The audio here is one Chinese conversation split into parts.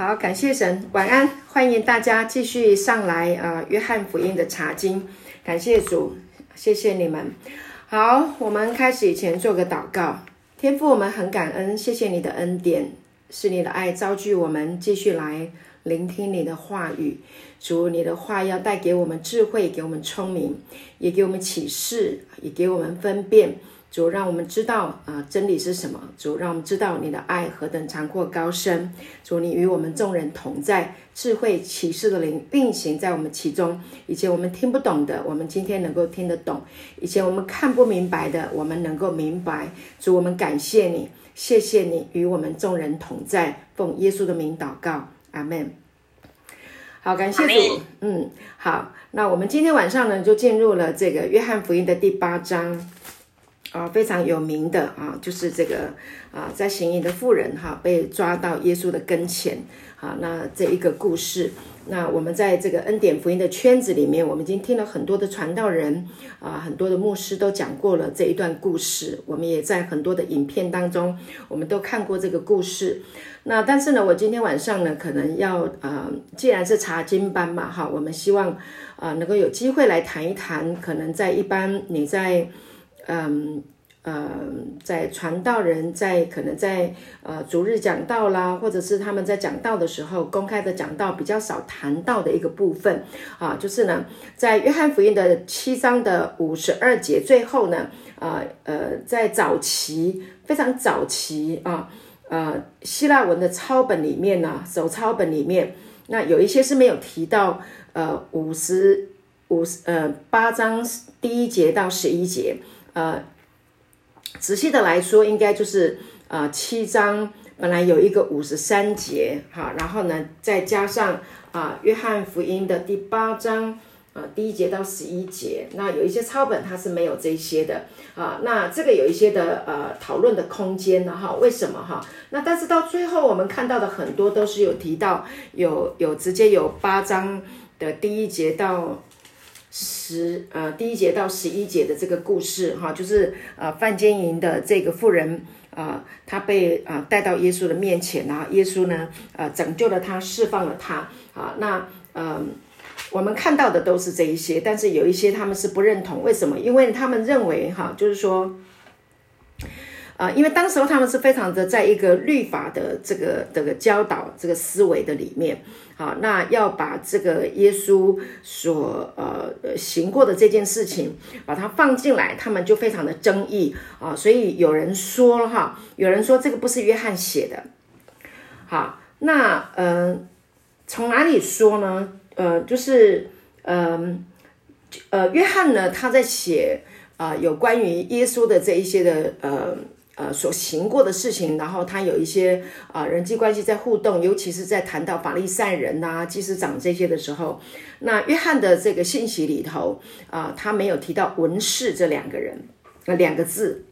好，感谢神，晚安，欢迎大家继续上来啊，约翰福音的查经，感谢主，谢谢你们。好，我们开始以前做个祷告，天父，我们很感恩，谢谢你的恩典，是你的爱招聚我们，继续来聆听你的话语。主，你的话要带给我们智慧，给我们聪明，也给我们启示，也给我们分辨。主，让我们知道啊，真理是什么？主，让我们知道你的爱何等长阔高深。主，你与我们众人同在，智慧启示的灵运行在我们其中。以前我们听不懂的，我们今天能够听得懂；以前我们看不明白的，我们能够明白。主，我们感谢你，谢谢你与我们众人同在。奉耶稣的名祷告，阿门。好，感谢主。嗯，好，那我们今天晚上呢，就进入了这个约翰福音的第八章。啊，非常有名的啊，就是这个啊，在行淫的妇人哈被抓到耶稣的跟前啊，那这一个故事，那我们在这个恩典福音的圈子里面，我们已经听了很多的传道人啊，很多的牧师都讲过了这一段故事，我们也在很多的影片当中，我们都看过这个故事。那但是呢，我今天晚上呢，可能要呃，既然是查经班嘛哈，我们希望啊能够有机会来谈一谈，可能在一般你在。嗯呃，在传道人，在可能在呃逐日讲道啦，或者是他们在讲道的时候，公开的讲道比较少谈到的一个部分啊，就是呢，在约翰福音的七章的五十二节最后呢，呃呃，在早期非常早期啊，呃希腊文的抄本里面呢，手抄本里面，那有一些是没有提到呃五十五十呃八章第一节到十一节。呃，仔细的来说，应该就是呃七章本来有一个五十三节哈，然后呢再加上啊约翰福音的第八章啊第一节到十一节，那有一些抄本它是没有这些的啊，那这个有一些的呃讨论的空间呢哈，为什么哈？那但是到最后我们看到的很多都是有提到有有直接有八章的第一节到。十呃第一节到十一节的这个故事哈，就是呃范坚营的这个妇人啊，她被啊带到耶稣的面前然后耶稣呢呃拯救了她，释放了她啊。那呃我们看到的都是这一些，但是有一些他们是不认同，为什么？因为他们认为哈，就是说。啊，因为当时候他们是非常的在一个律法的这个这个教导这个思维的里面，好，那要把这个耶稣所呃行过的这件事情把它放进来，他们就非常的争议啊，所以有人说了哈，有人说这个不是约翰写的，好，那嗯，从哪里说呢？呃，就是嗯呃，约翰呢他在写啊有关于耶稣的这一些的呃。呃，所行过的事情，然后他有一些啊人际关系在互动，尤其是在谈到法利赛人呐、祭司长这些的时候，那约翰的这个信息里头啊，他没有提到文士这两个人，呃两个字，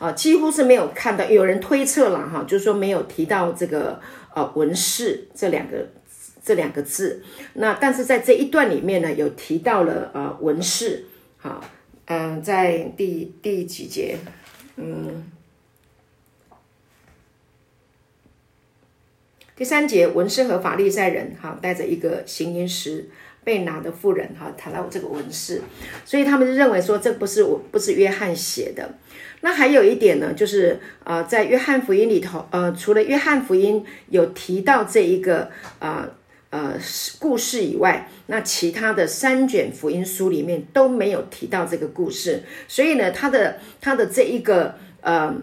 啊几乎是没有看到，有人推测了哈，就是说没有提到这个呃文士这两个这两个字，那但是在这一段里面呢，有提到了呃文士，好，嗯，在第第几节？嗯，第三节，文士和法利赛人哈，带着一个行淫时被拿的妇人哈，谈到这个文士，所以他们就认为说这不是我不是约翰写的。那还有一点呢，就是呃，在约翰福音里头，呃，除了约翰福音有提到这一个啊。呃，呃故事以外，那其他的三卷福音书里面都没有提到这个故事，所以呢，他的他的这一个呃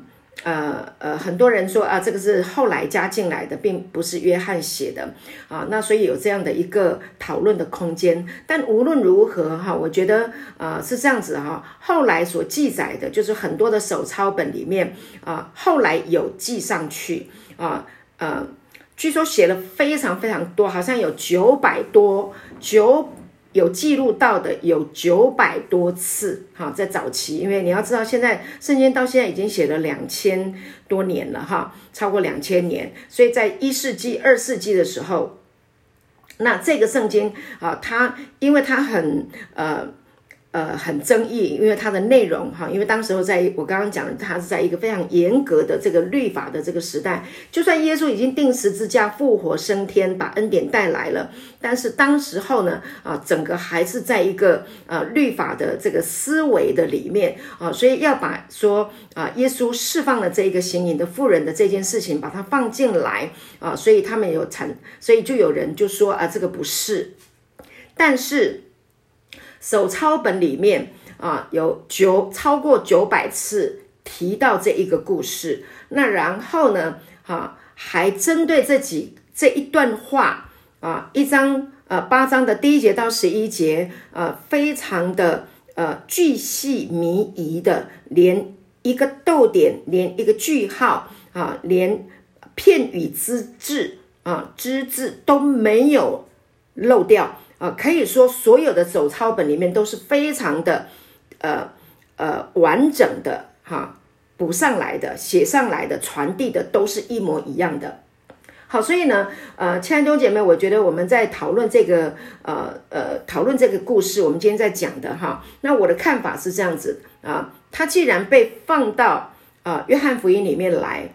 呃呃，很多人说啊，这个是后来加进来的，并不是约翰写的啊，那所以有这样的一个讨论的空间。但无论如何哈，我觉得呃是这样子哈，后来所记载的就是很多的手抄本里面啊，后来有记上去啊呃。据说写了非常非常多，好像有九百多九有记录到的有九百多次。哈，在早期，因为你要知道，现在圣经到现在已经写了两千多年了，哈，超过两千年。所以在一世纪、二世纪的时候，那这个圣经啊，它因为它很呃。呃，很争议，因为它的内容哈，因为当时候在我刚刚讲的，它是在一个非常严格的这个律法的这个时代，就算耶稣已经定十字架、复活升天，把恩典带来了，但是当时候呢，啊，整个还是在一个呃律法的这个思维的里面啊，所以要把说啊，耶稣释放了这一个行淫的妇人的这件事情，把它放进来啊，所以他们有产，所以就有人就说啊，这个不是，但是。手抄本里面啊，有九超过九百次提到这一个故事。那然后呢，哈，还针对这几这一段话啊，一章呃八章的第一节到十一节，呃，非常的呃巨细靡遗的，连一个逗点，连一个句号啊，连片语之字啊之字都没有漏掉。啊，可以说所有的手抄本里面都是非常的，呃呃完整的哈，补上来的、写上来的、传递的都是一模一样的。好，所以呢，呃，亲爱的弟姐妹，我觉得我们在讨论这个，呃呃，讨论这个故事，我们今天在讲的哈，那我的看法是这样子啊，它既然被放到啊约翰福音里面来。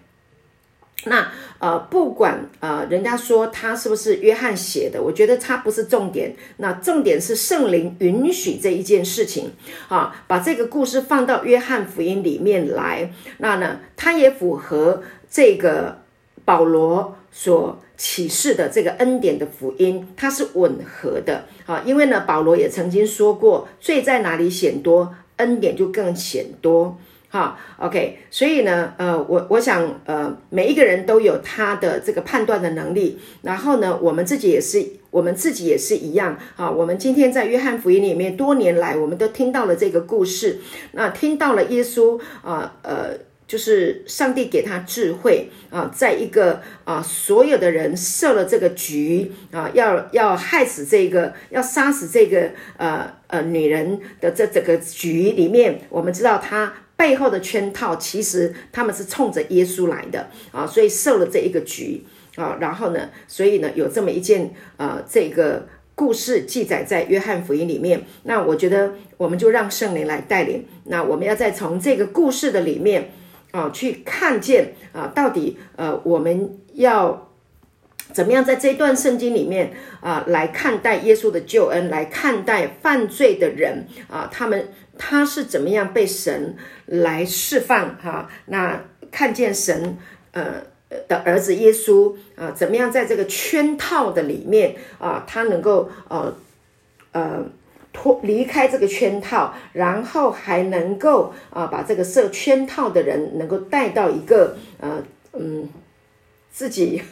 那呃，不管呃，人家说他是不是约翰写的，我觉得他不是重点。那重点是圣灵允许这一件事情啊，把这个故事放到约翰福音里面来。那呢，它也符合这个保罗所启示的这个恩典的福音，它是吻合的啊。因为呢，保罗也曾经说过，罪在哪里显多，恩典就更显多。好，OK，所以呢，呃，我我想，呃，每一个人都有他的这个判断的能力，然后呢，我们自己也是，我们自己也是一样，啊，我们今天在约翰福音里面，多年来我们都听到了这个故事，那听到了耶稣，啊，呃，就是上帝给他智慧，啊，在一个啊，所有的人设了这个局，啊，要要害死这个，要杀死这个，呃呃，女人的这整个局里面，我们知道他。背后的圈套，其实他们是冲着耶稣来的啊，所以设了这一个局啊，然后呢，所以呢，有这么一件呃，这个故事记载在约翰福音里面。那我觉得，我们就让圣灵来带领。那我们要再从这个故事的里面啊，去看见啊，到底呃，我们要怎么样在这段圣经里面啊，来看待耶稣的救恩，来看待犯罪的人啊，他们。他是怎么样被神来释放？哈，那看见神呃的儿子耶稣啊，怎么样在这个圈套的里面啊，他能够呃呃脱离开这个圈套，然后还能够啊把这个设圈套的人能够带到一个呃嗯自己。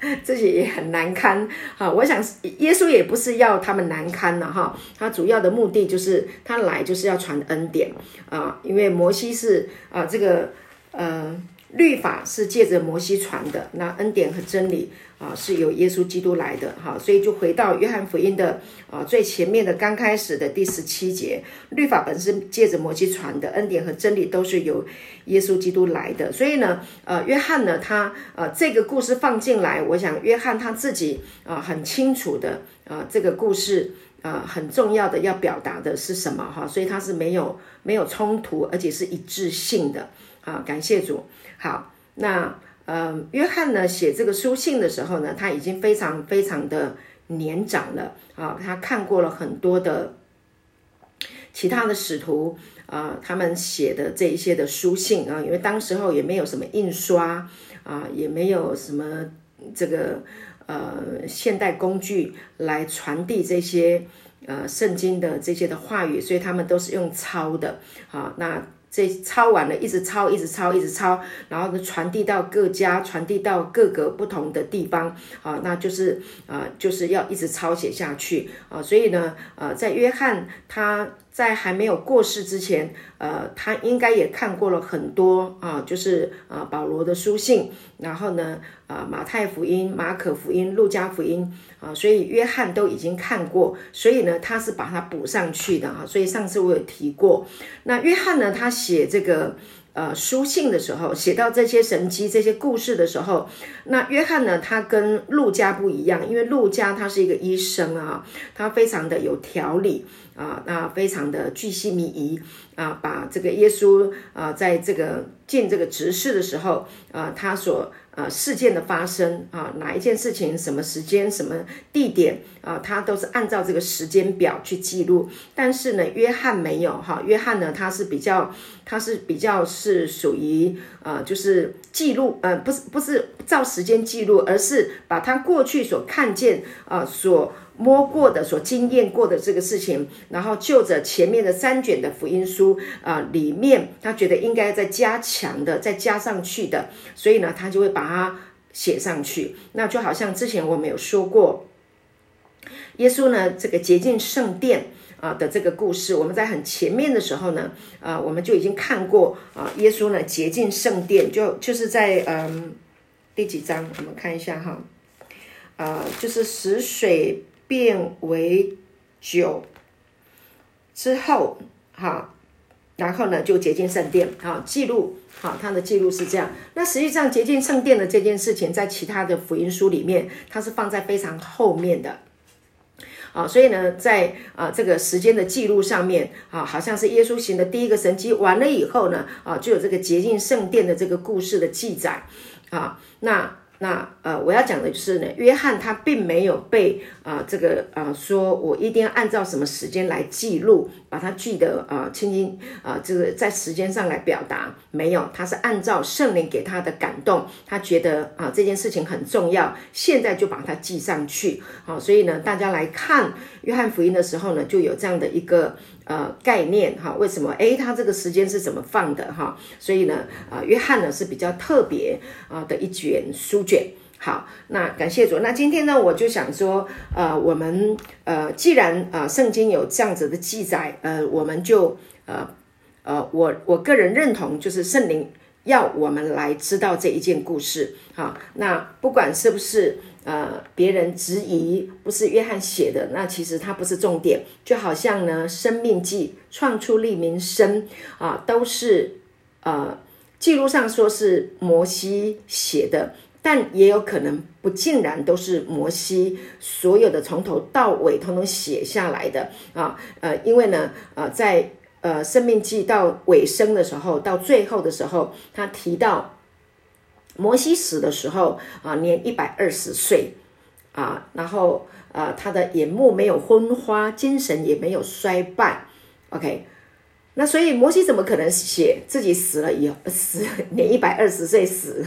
自己也很难堪。哈，我想耶稣也不是要他们难堪了哈，他主要的目的就是他来就是要传恩典。啊，因为摩西是啊这个嗯律法是借着摩西传的，那恩典和真理。啊，是由耶稣基督来的哈，所以就回到约翰福音的啊最前面的刚开始的第十七节，律法本身借着摩西传的，恩典和真理都是由耶稣基督来的。所以呢，呃，约翰呢，他呃这个故事放进来，我想约翰他自己啊很清楚的啊这个故事啊很重要的要表达的是什么哈，所以他是没有没有冲突，而且是一致性的啊。感谢主，好那。呃，约翰呢写这个书信的时候呢，他已经非常非常的年长了啊。他看过了很多的其他的使徒啊，他们写的这一些的书信啊，因为当时候也没有什么印刷啊，也没有什么这个呃现代工具来传递这些呃圣经的这些的话语，所以他们都是用抄的啊。那这抄完了，一直抄，一直抄，一直抄，然后呢，传递到各家，传递到各个不同的地方啊，那就是啊，就是要一直抄写下去啊，所以呢，呃，在约翰他。在还没有过世之前，呃，他应该也看过了很多啊，就是啊保罗的书信，然后呢，啊马太福音、马可福音、路加福音啊，所以约翰都已经看过，所以呢，他是把它补上去的啊。所以上次我有提过，那约翰呢，他写这个。呃书信的时候，写到这些神迹、这些故事的时候，那约翰呢，他跟路加不一样，因为路加他是一个医生啊，他非常的有条理啊，那非常的巨细靡遗啊，把这个耶稣啊，在这个进这个执事的时候啊，他所。呃，事件的发生啊，哪一件事情、什么时间、什么地点啊，他都是按照这个时间表去记录。但是呢，约翰没有哈，约翰呢，他是比较，他是比较是属于呃，就是记录，呃，不是不是照时间记录，而是把他过去所看见啊所。摸过的、所经验过的这个事情，然后就着前面的三卷的福音书啊，里面他觉得应该再加强的、再加上去的，所以呢，他就会把它写上去。那就好像之前我们有说过，耶稣呢这个洁净圣殿啊的这个故事，我们在很前面的时候呢，啊，我们就已经看过啊，耶稣呢洁净圣殿，就就是在嗯第几章？我们看一下哈，啊，就是死水。变为酒之后，哈，然后呢就洁净圣殿，啊，记录，好，他的记录是这样。那实际上洁净圣殿的这件事情，在其他的福音书里面，它是放在非常后面的，啊，所以呢，在啊这个时间的记录上面，啊，好像是耶稣行的第一个神迹完了以后呢，啊，就有这个洁净圣殿的这个故事的记载，啊，那。那呃，我要讲的就是呢，约翰他并没有被啊这个啊说我一定要按照什么时间来记录，把它记得啊清清啊这个在时间上来表达，没有，他是按照圣灵给他的感动，他觉得啊这件事情很重要，现在就把它记上去。好，所以呢，大家来看约翰福音的时候呢，就有这样的一个。呃，概念哈，为什么？诶，他这个时间是怎么放的哈？所以呢，啊，约翰呢是比较特别啊的一卷书卷。好，那感谢主。那今天呢，我就想说，呃，我们呃，既然啊，圣经有这样子的记载，呃，我们就呃呃，我我个人认同，就是圣灵要我们来知道这一件故事。好，那不管是不是。呃，别人质疑不是约翰写的，那其实它不是重点。就好像呢，《生命记》创出利民生啊，都是呃记录上说是摩西写的，但也有可能不尽然都是摩西所有的从头到尾通通写下来的啊。呃，因为呢，呃，在呃《生命记》到尾声的时候，到最后的时候，他提到。摩西死的时候啊，年一百二十岁啊，然后呃，他的眼目没有昏花，精神也没有衰败。OK。那所以摩西怎么可能写自己死了以后死年一百二十岁死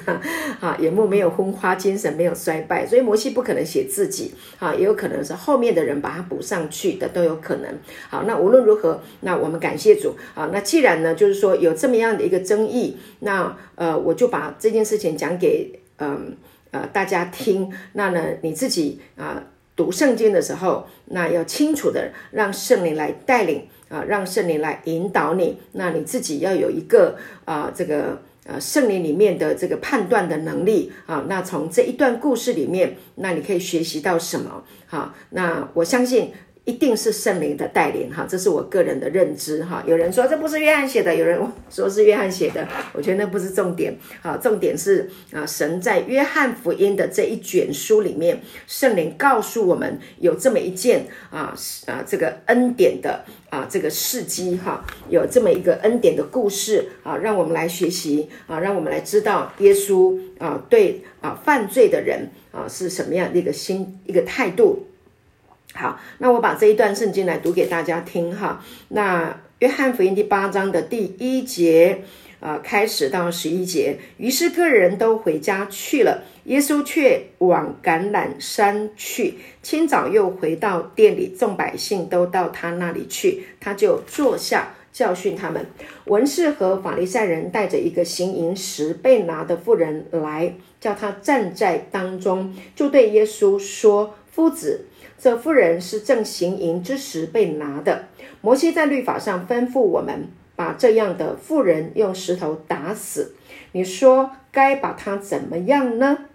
啊眼目没有昏花精神没有衰败，所以摩西不可能写自己啊，也有可能是后面的人把它补上去的都有可能。好，那无论如何，那我们感谢主啊。那既然呢，就是说有这么样的一个争议，那呃，我就把这件事情讲给嗯呃大家听。那呢，你自己啊读圣经的时候，那要清楚的让圣灵来带领。啊，让圣灵来引导你，那你自己要有一个啊，这个呃圣灵里面的这个判断的能力啊。那从这一段故事里面，那你可以学习到什么？好，那我相信。一定是圣灵的带领哈，这是我个人的认知哈。有人说这不是约翰写的，有人说是约翰写的，我觉得那不是重点啊。重点是啊，神在约翰福音的这一卷书里面，圣灵告诉我们有这么一件啊啊这个恩典的啊这个事迹哈，有这么一个恩典的故事啊，让我们来学习啊，让我们来知道耶稣啊对啊犯罪的人啊是什么样的一个心一个态度。好，那我把这一段圣经来读给大家听哈。那约翰福音第八章的第一节啊，开始到十一节。于是个人都回家去了，耶稣却往橄榄山去。清早又回到店里，众百姓都到他那里去，他就坐下教训他们。文士和法利赛人带着一个行淫时被拿的妇人来，叫他站在当中，就对耶稣说：“夫子。”这妇人是正行淫之时被拿的。摩西在律法上吩咐我们，把这样的妇人用石头打死。你说该把他怎么样呢？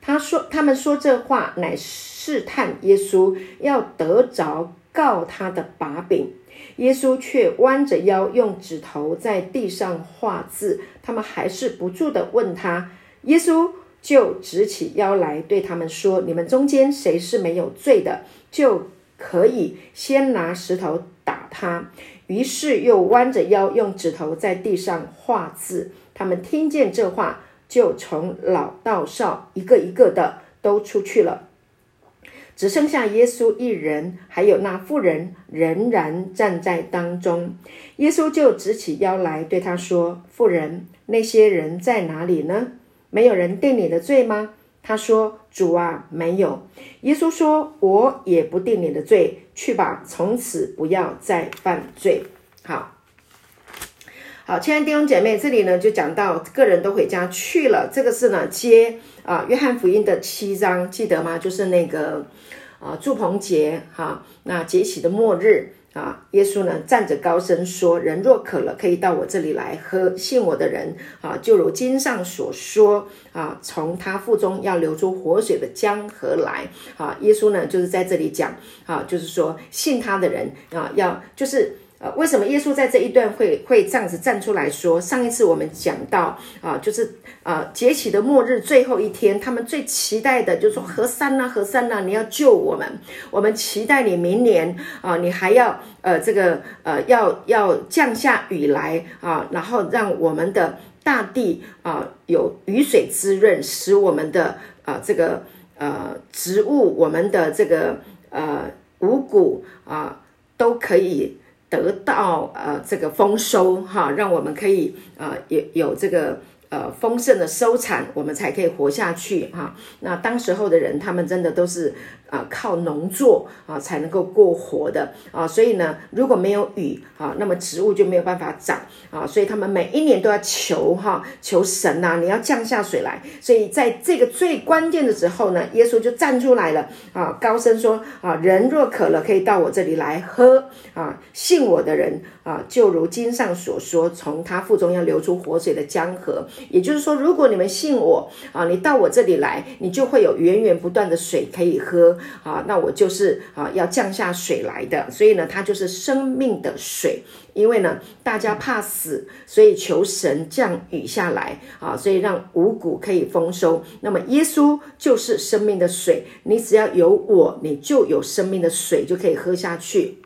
他说：“他们说这话乃试探耶稣，要得着告他的把柄。”耶稣却弯着腰，用指头在地上画字。他们还是不住的问他，耶稣就直起腰来，对他们说：“你们中间谁是没有罪的，就可以先拿石头打他。”于是又弯着腰，用指头在地上画字。他们听见这话，就从老到少一个一个的都出去了。只剩下耶稣一人，还有那妇人仍然站在当中。耶稣就直起腰来，对他说：“妇人，那些人在哪里呢？没有人定你的罪吗？”他说：“主啊，没有。”耶稣说：“我也不定你的罪，去吧，从此不要再犯罪。”好。好，亲爱的弟兄姐妹，这里呢就讲到个人都回家去了。这个是呢接啊约翰福音的七章，记得吗？就是那个啊祝棚节哈，那节期的末日啊，耶稣呢站着高声说：“人若渴了，可以到我这里来喝。信我的人啊，就如经上所说啊，从他腹中要流出活水的江河来。”啊，耶稣呢就是在这里讲啊，就是说信他的人啊，要就是。呃，为什么耶稣在这一段会会这样子站出来说？上一次我们讲到啊，就是啊，节起的末日最后一天，他们最期待的就是说，何山呐，何山呐，你要救我们，我们期待你明年啊，你还要呃这个呃要要降下雨来啊，然后让我们的大地啊有雨水滋润，使我们的啊这个呃植物，我们的这个呃五谷啊都可以。得到呃这个丰收哈，让我们可以呃有有这个。呃，丰盛的收产，我们才可以活下去哈。那当时候的人，他们真的都是啊靠农作啊才能够过活的啊。所以呢，如果没有雨啊，那么植物就没有办法长啊。所以他们每一年都要求哈，求神呐，你要降下水来。所以在这个最关键的时候呢，耶稣就站出来了啊，高声说啊，人若渴了，可以到我这里来喝啊。信我的人啊，就如经上所说，从他腹中要流出活水的江河。也就是说，如果你们信我啊，你到我这里来，你就会有源源不断的水可以喝啊。那我就是啊，要降下水来的，所以呢，它就是生命的水。因为呢，大家怕死，所以求神降雨下来啊，所以让五谷可以丰收。那么耶稣就是生命的水，你只要有我，你就有生命的水，就可以喝下去。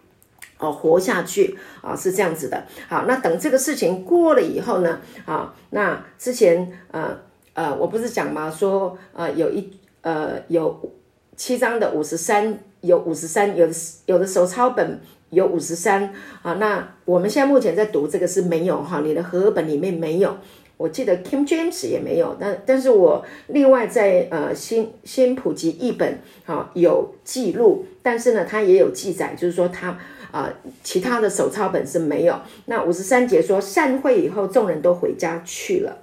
哦，活下去啊，是这样子的。好，那等这个事情过了以后呢？啊，那之前呃呃，我不是讲吗？说呃有一呃有七章的五十三，有五十三，有的有的手抄本有五十三啊。那我们现在目前在读这个是没有哈，你的和合本里面没有。我记得 Kim James 也没有，但但是我另外在呃新新普及译本啊有记录，但是呢，它也有记载，就是说它。啊，其他的手抄本是没有。那五十三节说散会以后，众人都回家去了。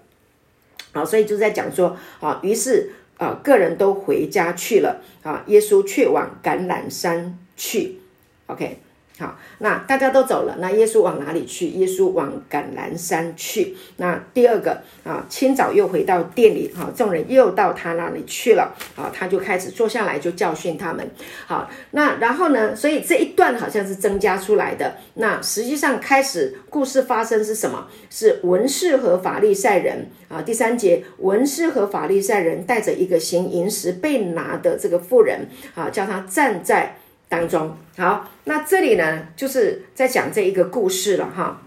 好，所以就在讲说，啊，于是啊，个人都回家去了。啊，耶稣却往橄榄山去。OK。好，那大家都走了，那耶稣往哪里去？耶稣往橄榄山去。那第二个啊，清早又回到店里，哈，众人又到他那里去了，啊，他就开始坐下来就教训他们。好，那然后呢？所以这一段好像是增加出来的。那实际上开始故事发生是什么？是文士和法利赛人啊。第三节，文士和法利赛人带着一个行淫时被拿的这个妇人啊，叫他站在。当中好，那这里呢，就是在讲这一个故事了哈。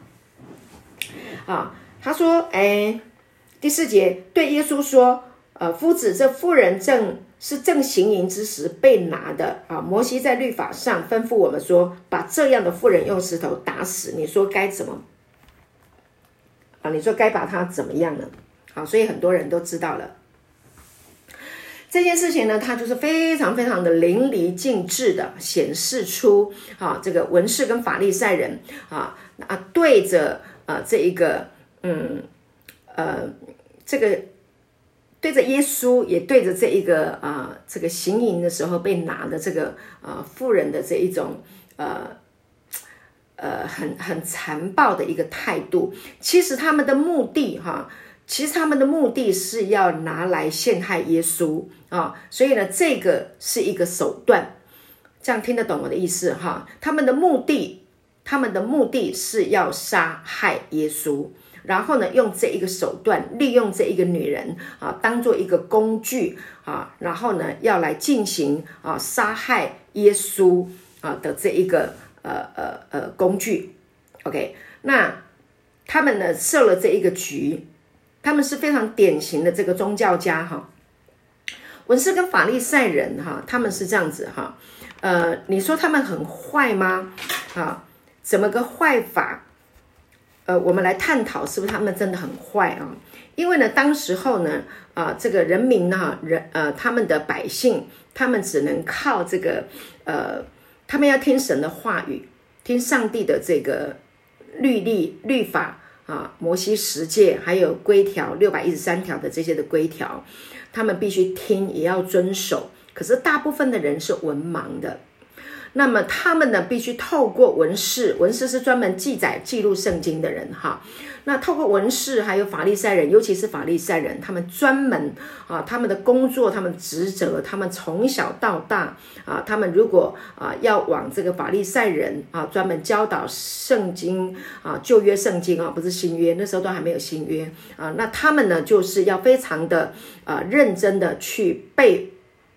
啊，他说，哎，第四节对耶稣说，呃，夫子，这妇人正是正行淫之时被拿的啊。摩西在律法上吩咐我们说，把这样的妇人用石头打死。你说该怎么？啊，你说该把他怎么样呢？好，所以很多人都知道了。这件事情呢，它就是非常非常的淋漓尽致的显示出，啊，这个文士跟法利赛人啊啊对着啊这一个嗯呃这个对着耶稣，也对着这一个啊这个行淫的时候被拿的这个啊妇人的这一种呃呃很很残暴的一个态度，其实他们的目的哈。其实他们的目的是要拿来陷害耶稣啊，所以呢，这个是一个手段，这样听得懂我的意思哈？他们的目的他们的目的是要杀害耶稣，然后呢，用这一个手段，利用这一个女人啊，当做一个工具啊，然后呢，要来进行啊杀害耶稣啊的这一个呃呃呃工具。OK，那他们呢设了这一个局，他们是非常典型的这个宗教家哈。文士跟法利赛人哈，他们是这样子哈，呃，你说他们很坏吗？啊，怎么个坏法？呃，我们来探讨是不是他们真的很坏啊？因为呢，当时候呢，啊，这个人民呢，人呃，他们的百姓，他们只能靠这个呃，他们要听神的话语，听上帝的这个律例律法啊，摩西十诫，还有规条六百一十三条的这些的规条。他们必须听，也要遵守。可是大部分的人是文盲的，那么他们呢，必须透过文士，文士是专门记载、记录圣经的人，哈。那透过文士，还有法利赛人，尤其是法利赛人，他们专门啊，他们的工作、他们职责，他们从小到大啊，他们如果啊要往这个法利赛人啊，专门教导圣经啊，旧约圣经啊，不是新约，那时候都还没有新约啊，那他们呢，就是要非常的啊认真的去背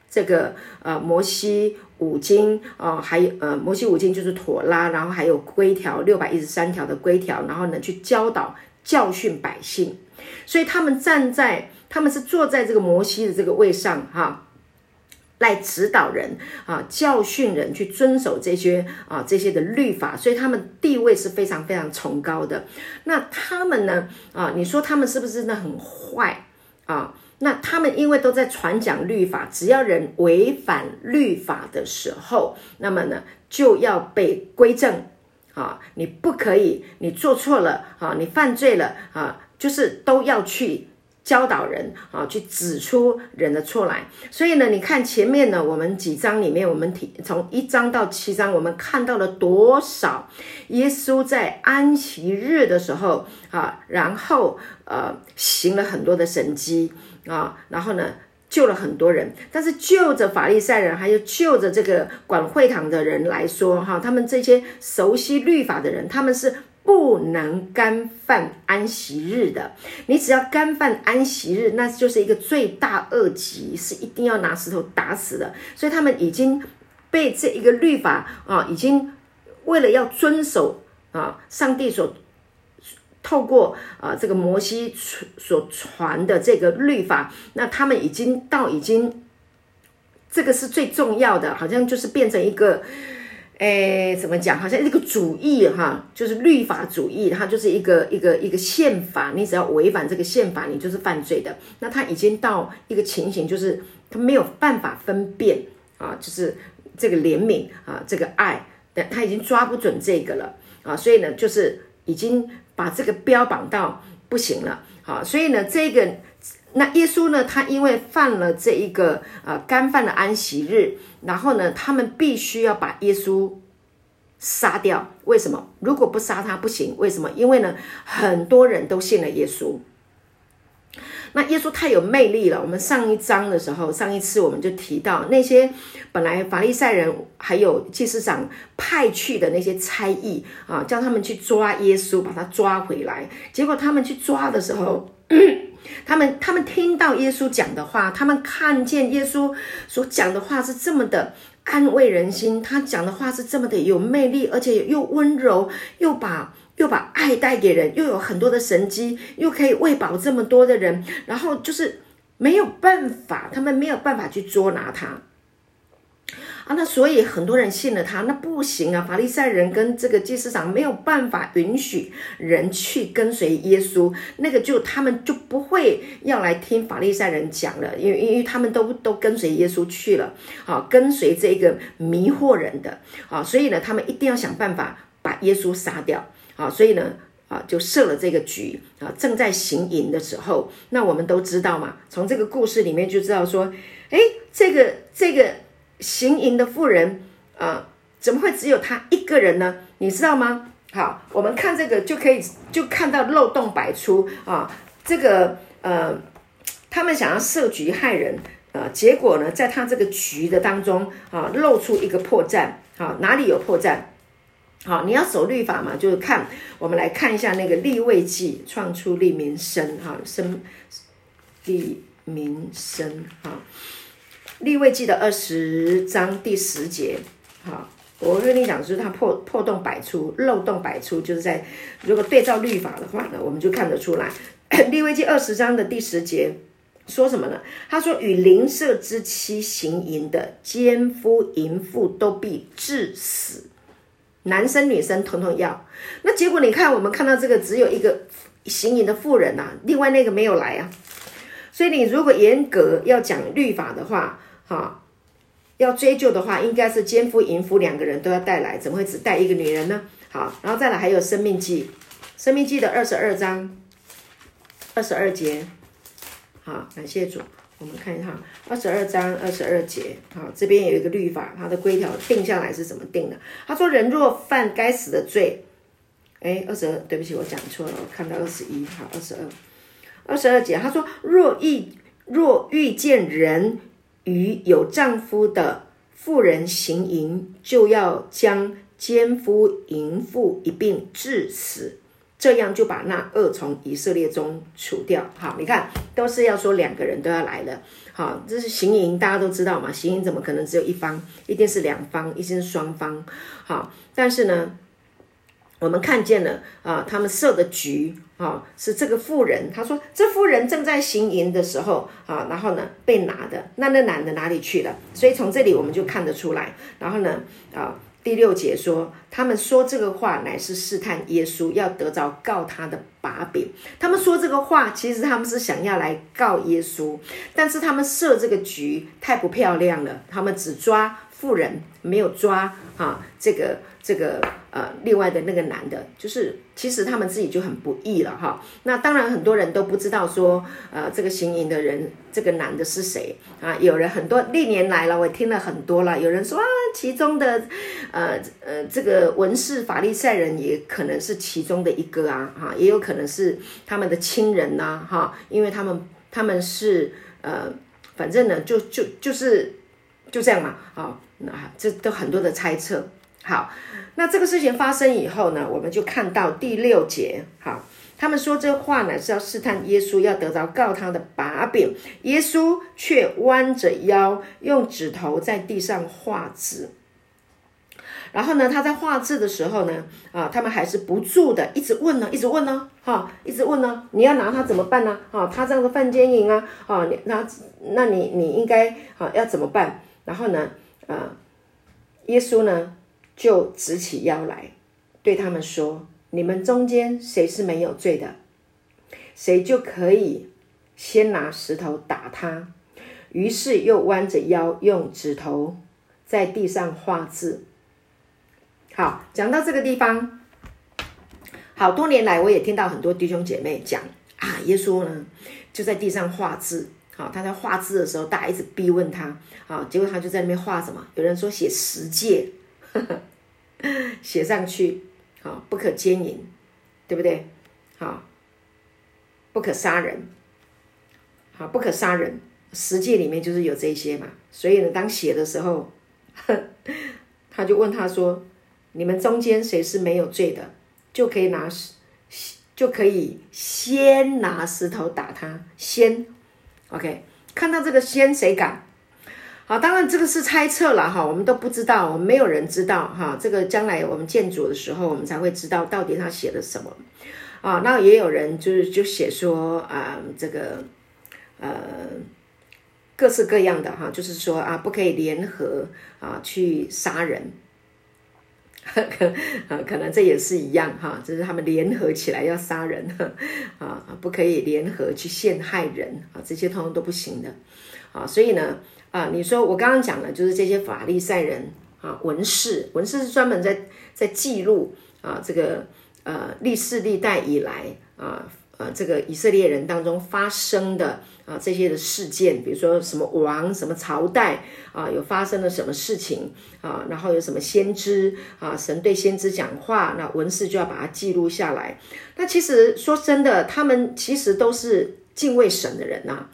这个呃摩西五经啊，还有呃摩西五经就是妥拉，然后还有规条六百一十三条的规条，然后呢去教导。教训百姓，所以他们站在，他们是坐在这个摩西的这个位上，哈，来指导人啊，教训人去遵守这些啊这些的律法，所以他们地位是非常非常崇高的。那他们呢啊，你说他们是不是真的很坏啊？那他们因为都在传讲律法，只要人违反律法的时候，那么呢就要被归正。啊，你不可以，你做错了啊，你犯罪了啊，就是都要去教导人啊，去指出人的错来。所以呢，你看前面呢，我们几章里面，我们提从一章到七章，我们看到了多少耶稣在安息日的时候啊，然后呃行了很多的神迹啊，然后呢。救了很多人，但是就着法利赛人，还有就着这个管会堂的人来说，哈，他们这些熟悉律法的人，他们是不能干犯安息日的。你只要干犯安息日，那就是一个罪大恶极，是一定要拿石头打死的。所以他们已经被这一个律法啊，已经为了要遵守啊，上帝所。透过啊，这个摩西所传的这个律法，那他们已经到已经，这个是最重要的，好像就是变成一个，诶，怎么讲？好像一个主义哈，就是律法主义，它就是一个一个一个宪法，你只要违反这个宪法，你就是犯罪的。那他已经到一个情形，就是他没有办法分辨啊，就是这个怜悯啊，这个爱，但他已经抓不准这个了啊，所以呢，就是已经。把这个标榜到不行了，好，所以呢，这个那耶稣呢，他因为犯了这一个呃干犯的安息日，然后呢，他们必须要把耶稣杀掉。为什么？如果不杀他不行。为什么？因为呢，很多人都信了耶稣。那耶稣太有魅力了。我们上一章的时候，上一次我们就提到那些本来法利赛人还有祭司长派去的那些差役啊，叫他们去抓耶稣，把他抓回来。结果他们去抓的时候，他们他们听到耶稣讲的话，他们看见耶稣所讲的话是这么的安慰人心，他讲的话是这么的有魅力，而且又温柔，又把。又把爱带给人，又有很多的神机，又可以喂饱这么多的人，然后就是没有办法，他们没有办法去捉拿他啊。那所以很多人信了他，那不行啊。法利赛人跟这个祭司长没有办法允许人去跟随耶稣，那个就他们就不会要来听法利赛人讲了，因为因为他们都都跟随耶稣去了，啊，跟随这个迷惑人的啊，所以呢，他们一定要想办法把耶稣杀掉。啊，所以呢，啊，就设了这个局啊，正在行淫的时候，那我们都知道嘛，从这个故事里面就知道说，哎，这个这个行淫的妇人啊，怎么会只有他一个人呢？你知道吗？好，我们看这个就可以就看到漏洞百出啊，这个呃，他们想要设局害人啊，结果呢，在他这个局的当中啊，露出一个破绽啊，哪里有破绽？好，你要守律法嘛，就是看我们来看一下那个立位记，创出立民生哈生立民生哈立位记的二十章第十节哈。我跟你讲，就是它破破洞百出，漏洞百出，就是在如果对照律法的话呢，我们就看得出来。立位记二十章的第十节说什么呢？他说：“与邻舍之妻行淫的奸夫淫妇都必致死，男生女生统统要。”那结果你看，我们看到这个只有一个行淫的妇人呐，另外那个没有来啊。所以你如果严格要讲律法的话，哈。要追究的话，应该是奸夫淫妇两个人都要带来，怎么会只带一个女人呢？好，然后再来还有生命记，生命记的二十二章二十二节，好，感谢主，我们看一下二十二章二十二节，好，这边有一个律法，它的规条定下来是怎么定的？他说，人若犯该死的罪，哎，二十二，对不起，我讲错了，我看到二十一，好，二十二，二十二节，他说，若遇若遇见人。与有丈夫的妇人行淫，就要将奸夫淫妇一并致死，这样就把那恶从以色列中除掉。好，你看都是要说两个人都要来了。好，这是行淫，大家都知道嘛，行淫怎么可能只有一方？一定是两方，一定是双方。好，但是呢？我们看见了啊，他们设的局啊，是这个妇人。他说，这妇人正在行淫的时候啊，然后呢被拿的，那那男的哪里去了？所以从这里我们就看得出来。然后呢啊，第六节说，他们说这个话乃是试探耶稣，要得着告他的把柄。他们说这个话，其实他们是想要来告耶稣，但是他们设这个局太不漂亮了，他们只抓富人，没有抓啊这个这个。呃，另外的那个男的，就是其实他们自己就很不易了哈。那当然很多人都不知道说，呃，这个行淫的人，这个男的是谁啊？有人很多历年来了，我听了很多了。有人说啊，其中的，呃呃，这个文士法利赛人也可能是其中的一个啊，哈，也有可能是他们的亲人呐，哈，因为他们他们是呃，反正呢，就就就是就这样嘛，啊，那这都很多的猜测。好，那这个事情发生以后呢，我们就看到第六节。好，他们说这话呢是要试探耶稣，要得着告他的把柄。耶稣却弯着腰，用指头在地上画字。然后呢，他在画字的时候呢，啊，他们还是不住的一直问呢，一直问呢，哈，一直问呢，你要拿他怎么办呢？啊，他这样的犯奸淫啊，啊，那那你你应该啊要怎么办？然后呢，啊，耶稣呢？就直起腰来，对他们说：“你们中间谁是没有罪的，谁就可以先拿石头打他。”于是又弯着腰，用指头在地上画字。好，讲到这个地方，好多年来我也听到很多弟兄姐妹讲啊，耶稣呢就在地上画字。好，他在画字的时候，大家一直逼问他，啊，结果他就在那边画什么？有人说写十诫。写上去，啊，不可奸淫，对不对？啊，不可杀人，啊，不可杀人。十诫里面就是有这些嘛，所以呢，当写的时候，他就问他说：“你们中间谁是没有罪的，就可以拿石，就可以先拿石头打他。先，OK，看到这个先，谁敢？”啊，当然这个是猜测了哈，我们都不知道，我们没有人知道哈。这个将来我们建筑的时候，我们才会知道到底他写了什么啊。那也有人就是就写说啊，这个呃各式各样的哈，就是说啊，不可以联合啊去杀人，可 可能这也是一样哈，就是他们联合起来要杀人 啊，不可以联合去陷害人啊，这些通通都不行的啊，所以呢。啊，你说我刚刚讲的，就是这些法利赛人啊，文士，文士是专门在在记录啊，这个呃历世历代以来啊呃这个以色列人当中发生的啊这些的事件，比如说什么王什么朝代啊有发生了什么事情啊，然后有什么先知啊，神对先知讲话，那文士就要把它记录下来。那其实说真的，他们其实都是敬畏神的人呐。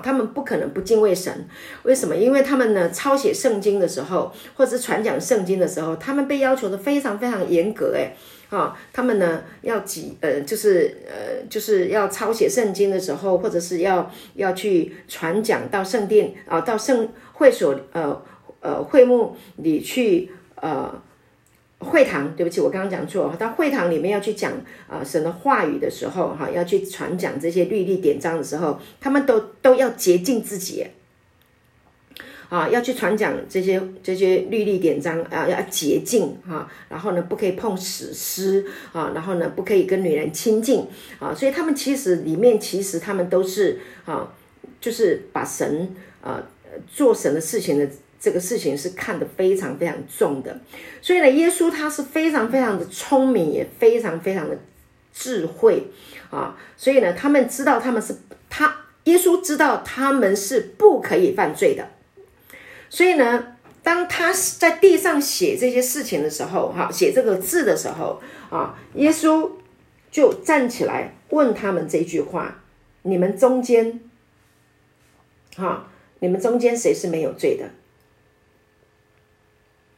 他们不可能不敬畏神。为什么？因为他们呢，抄写圣经的时候，或者是传讲圣经的时候，他们被要求的非常非常严格。哎，啊，他们呢要几呃，就是呃，就是要抄写圣经的时候，或者是要要去传讲到圣殿啊，到圣会所呃呃会幕里去呃。会堂，对不起，我刚刚讲错。到会堂里面要去讲啊神的话语的时候，哈，要去传讲这些律例典章的时候，他们都都要洁净自己，啊，要去传讲这些这些律例典章啊，要洁净哈，然后呢，不可以碰死尸啊，然后呢，不可以跟女人亲近啊，所以他们其实里面其实他们都是啊，就是把神啊做神的事情的。这个事情是看得非常非常重的，所以呢，耶稣他是非常非常的聪明，也非常非常的智慧啊，所以呢，他们知道他们是他，耶稣知道他们是不可以犯罪的，所以呢，当他在地上写这些事情的时候，哈，写这个字的时候啊，耶稣就站起来问他们这句话：你们中间，哈，你们中间谁是没有罪的？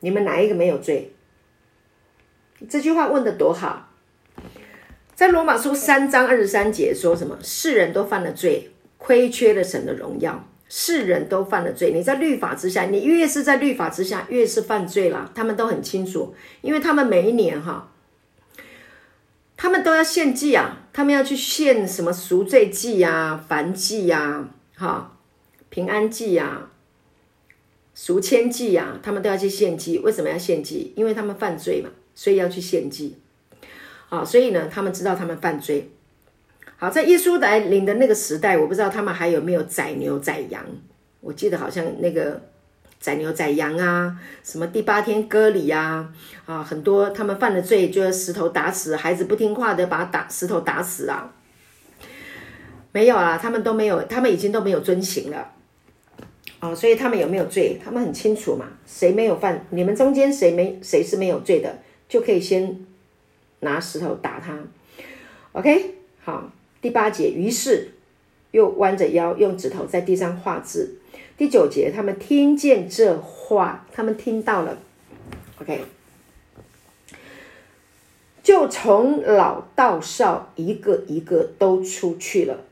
你们哪一个没有罪？这句话问的多好，在罗马书三章二十三节说什么？世人都犯了罪，亏缺了神的荣耀。世人都犯了罪，你在律法之下，你越是在律法之下，越是犯罪了。他们都很清楚，因为他们每一年哈，他们都要献祭啊，他们要去献什么赎罪祭呀、燔祭呀、哈平安祭呀。赎千祭呀，他们都要去献祭。为什么要献祭？因为他们犯罪嘛，所以要去献祭。啊，所以呢，他们知道他们犯罪。好，在耶稣来临的那个时代，我不知道他们还有没有宰牛宰羊。我记得好像那个宰牛宰羊啊，什么第八天割礼呀，啊，很多他们犯了罪，就要石头打死孩子不听话的，把他打石头打死啊。没有啊，他们都没有，他们已经都没有遵行了。啊，所以他们有没有罪？他们很清楚嘛，谁没有犯？你们中间谁没谁是没有罪的，就可以先拿石头打他。OK，好，第八节，于是又弯着腰用指头在地上画字。第九节，他们听见这话，他们听到了。OK，就从老到少，一个一个都出去了，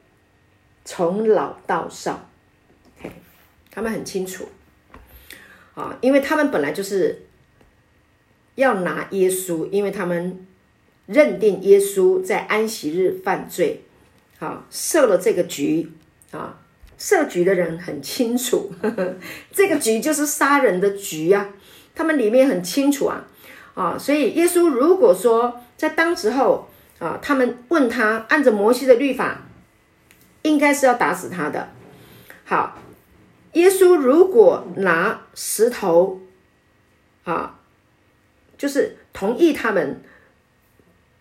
从老到少。他们很清楚，啊，因为他们本来就是要拿耶稣，因为他们认定耶稣在安息日犯罪，啊，设了这个局，啊，设局的人很清楚，呵 呵这个局就是杀人的局呀，他们里面很清楚啊，啊，所以耶稣如果说在当时候，啊，他们问他按着摩西的律法，应该是要打死他的，好。耶稣如果拿石头，啊，就是同意他们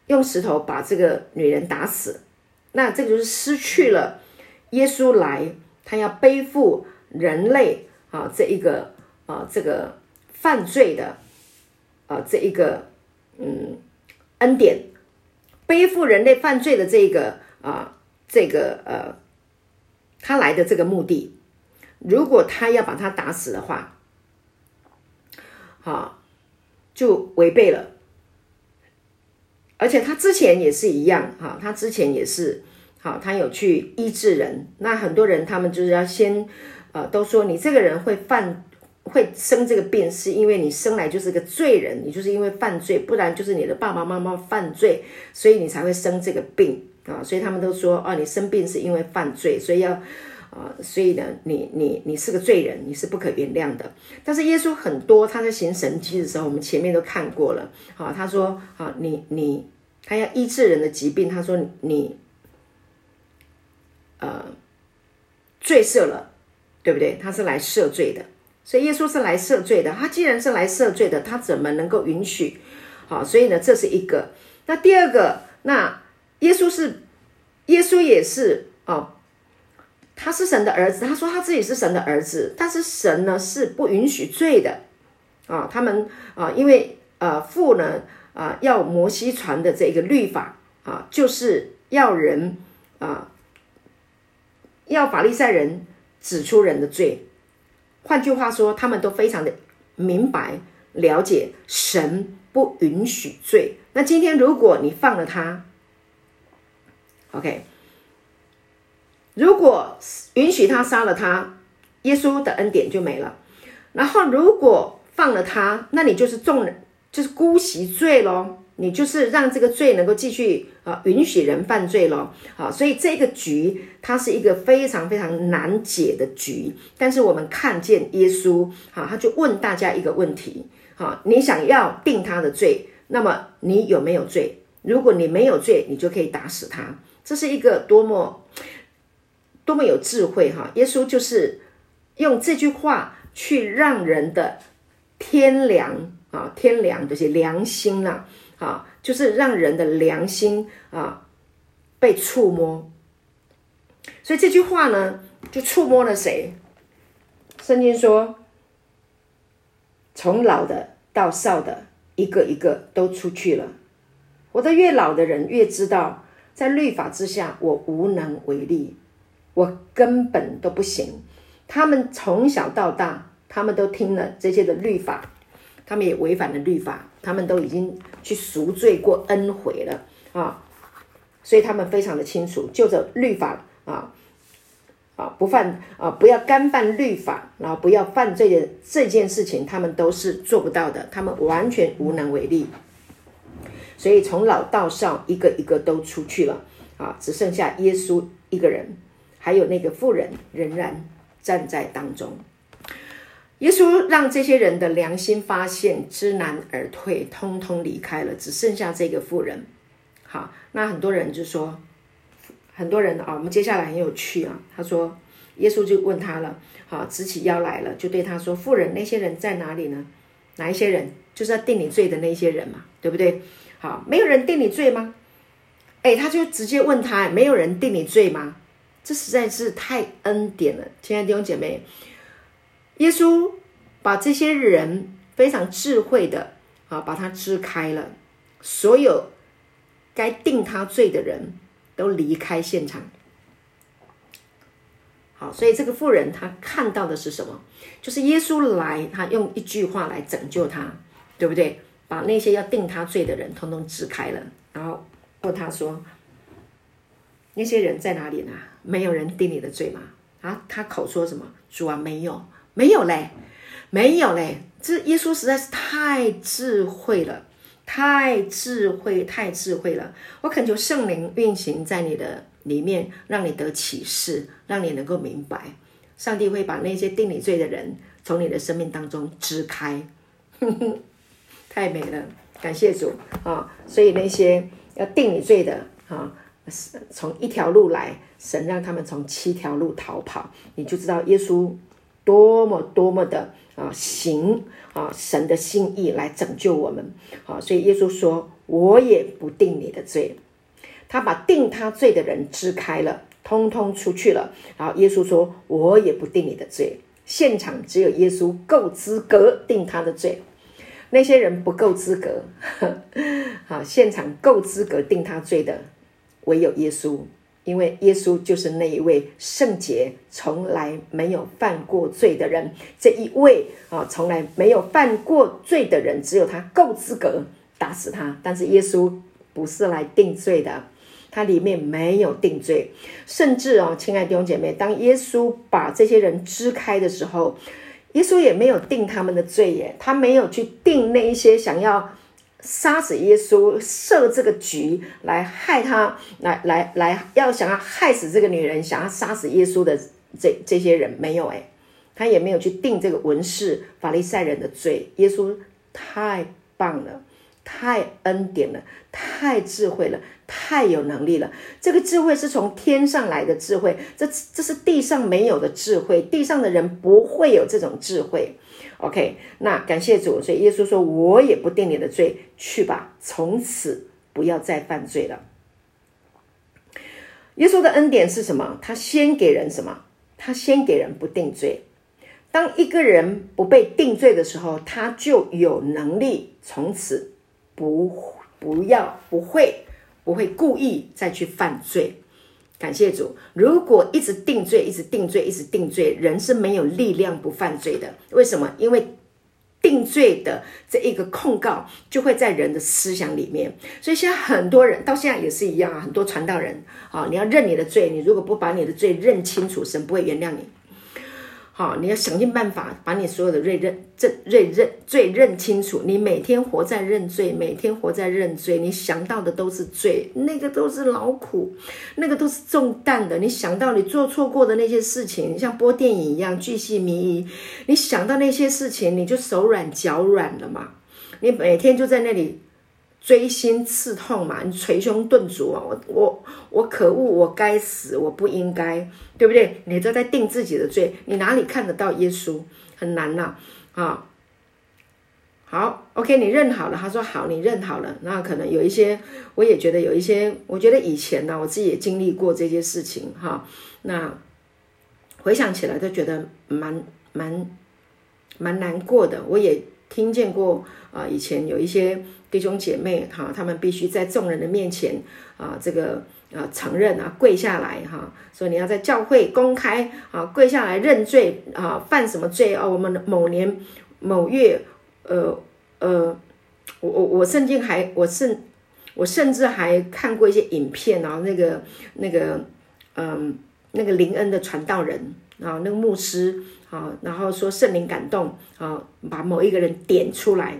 用石头把这个女人打死，那这个就是失去了耶稣来，他要背负人类啊这一个啊这个犯罪的啊这一个嗯恩典，背负人类犯罪的这个啊这个呃他来的这个目的。如果他要把他打死的话，好，就违背了。而且他之前也是一样，哈，他之前也是，好，他有去医治人。那很多人他们就是要先，呃，都说你这个人会犯，会生这个病，是因为你生来就是个罪人，你就是因为犯罪，不然就是你的爸爸妈妈犯罪，所以你才会生这个病啊。所以他们都说，哦，你生病是因为犯罪，所以要。啊，所以呢，你你你是个罪人，你是不可原谅的。但是耶稣很多他在行神迹的时候，我们前面都看过了。好，他说啊，你你他要医治人的疾病，他说你呃罪赦了，对不对？他是来赦罪的，所以耶稣是来赦罪的。他既然是来赦罪的，他怎么能够允许？好，所以呢，这是一个。那第二个，那耶稣是耶稣也是啊。他是神的儿子，他说他自己是神的儿子，但是神呢是不允许罪的啊。他们啊，因为呃父呢啊要摩西传的这个律法啊，就是要人啊要法利赛人指出人的罪。换句话说，他们都非常的明白了解神不允许罪。那今天如果你放了他，OK，如果允许他杀了他，耶稣的恩典就没了。然后如果放了他，那你就是众人就是姑息罪喽。你就是让这个罪能够继续啊，允许人犯罪咯。啊，所以这个局它是一个非常非常难解的局。但是我们看见耶稣，啊，他就问大家一个问题，啊，你想要定他的罪，那么你有没有罪？如果你没有罪，你就可以打死他。这是一个多么多么有智慧哈！耶稣就是用这句话去让人的天良啊，天良就是良心呐。啊，就是让人的良心啊被触摸，所以这句话呢，就触摸了谁？圣经说，从老的到少的，一个一个都出去了。我的越老的人越知道，在律法之下，我无能为力，我根本都不行。他们从小到大，他们都听了这些的律法。他们也违反了律法，他们都已经去赎罪过恩悔了啊，所以他们非常的清楚，就着律法啊啊不犯啊不要干犯律法，然后不要犯罪的这件事情，他们都是做不到的，他们完全无能为力。所以从老到少，一个一个都出去了啊，只剩下耶稣一个人，还有那个妇人仍然站在当中。耶稣让这些人的良心发现，知难而退，通通离开了，只剩下这个妇人。好，那很多人就说，很多人啊，我们接下来很有趣啊。他说，耶稣就问他了，好，直起腰来了，就对他说：“妇人，那些人在哪里呢？哪一些人？就是要定你罪的那些人嘛，对不对？好，没有人定你罪吗？哎，他就直接问他，没有人定你罪吗？这实在是太恩典了，亲爱的弟兄姐妹。耶稣把这些人非常智慧的啊，把他支开了，所有该定他罪的人都离开现场。好，所以这个妇人她看到的是什么？就是耶稣来，他用一句话来拯救他，对不对？把那些要定他罪的人通通支开了，然后问他说：“那些人在哪里呢？没有人定你的罪吗？”啊，他口说什么？主啊，没有。没有嘞，没有嘞，这耶稣实在是太智慧了，太智慧，太智慧了。我恳求圣灵运行在你的里面，让你得启示，让你能够明白，上帝会把那些定你罪的人从你的生命当中支开。太美了，感谢主啊！所以那些要定你罪的啊，从一条路来，神让他们从七条路逃跑，你就知道耶稣。多么多么的啊行啊神的心意来拯救我们啊！所以耶稣说：“我也不定你的罪。”他把定他罪的人支开了，通通出去了。然后耶稣说：“我也不定你的罪。”现场只有耶稣够资格定他的罪，那些人不够资格。好，现场够资格定他罪的唯有耶稣。因为耶稣就是那一位圣洁、从来没有犯过罪的人，这一位啊，从来没有犯过罪的人，只有他够资格打死他。但是耶稣不是来定罪的，他里面没有定罪。甚至哦，亲爱的弟兄姐妹，当耶稣把这些人支开的时候，耶稣也没有定他们的罪耶，他没有去定那一些想要。杀死耶稣，设这个局来害他，来来来，要想要害死这个女人，想要杀死耶稣的这这些人没有哎，他也没有去定这个文士法利赛人的罪。耶稣太棒了，太恩典了，太智慧了，太有能力了。这个智慧是从天上来的智慧，这这是地上没有的智慧，地上的人不会有这种智慧。OK，那感谢主，所以耶稣说：“我也不定你的罪，去吧，从此不要再犯罪了。”耶稣的恩典是什么？他先给人什么？他先给人不定罪。当一个人不被定罪的时候，他就有能力从此不不要不会不会故意再去犯罪。感谢主。如果一直定罪，一直定罪，一直定罪，人是没有力量不犯罪的。为什么？因为定罪的这一个控告就会在人的思想里面。所以现在很多人到现在也是一样啊，很多传道人啊，你要认你的罪，你如果不把你的罪认清楚，神不会原谅你。好，你要想尽办法把你所有的罪认、罪认、认罪认清楚。你每天活在认罪，每天活在认罪，你想到的都是罪，那个都是劳苦，那个都是重担的。你想到你做错过的那些事情，像播电影一样巨细靡遗。你想到那些事情，你就手软脚软了嘛？你每天就在那里。锥心刺痛嘛，你捶胸顿足啊！我我我可恶，我该死，我不应该，对不对？你都在定自己的罪，你哪里看得到耶稣？很难呐啊！好，OK，你认好了。他说好，你认好了。那可能有一些，我也觉得有一些，我觉得以前呢，我自己也经历过这些事情哈。那回想起来都觉得蛮蛮蛮难过的。我也听见过啊，以前有一些。弟兄姐妹，哈，他们必须在众人的面前啊，这个啊承认啊，跪下来哈，说你要在教会公开啊，跪下来认罪啊，犯什么罪啊？我们某年某月，呃呃，我我我甚至还我甚我甚至还看过一些影片啊，那个那个嗯那个林恩的传道人啊，那个牧师啊，然后说圣灵感动啊，把某一个人点出来。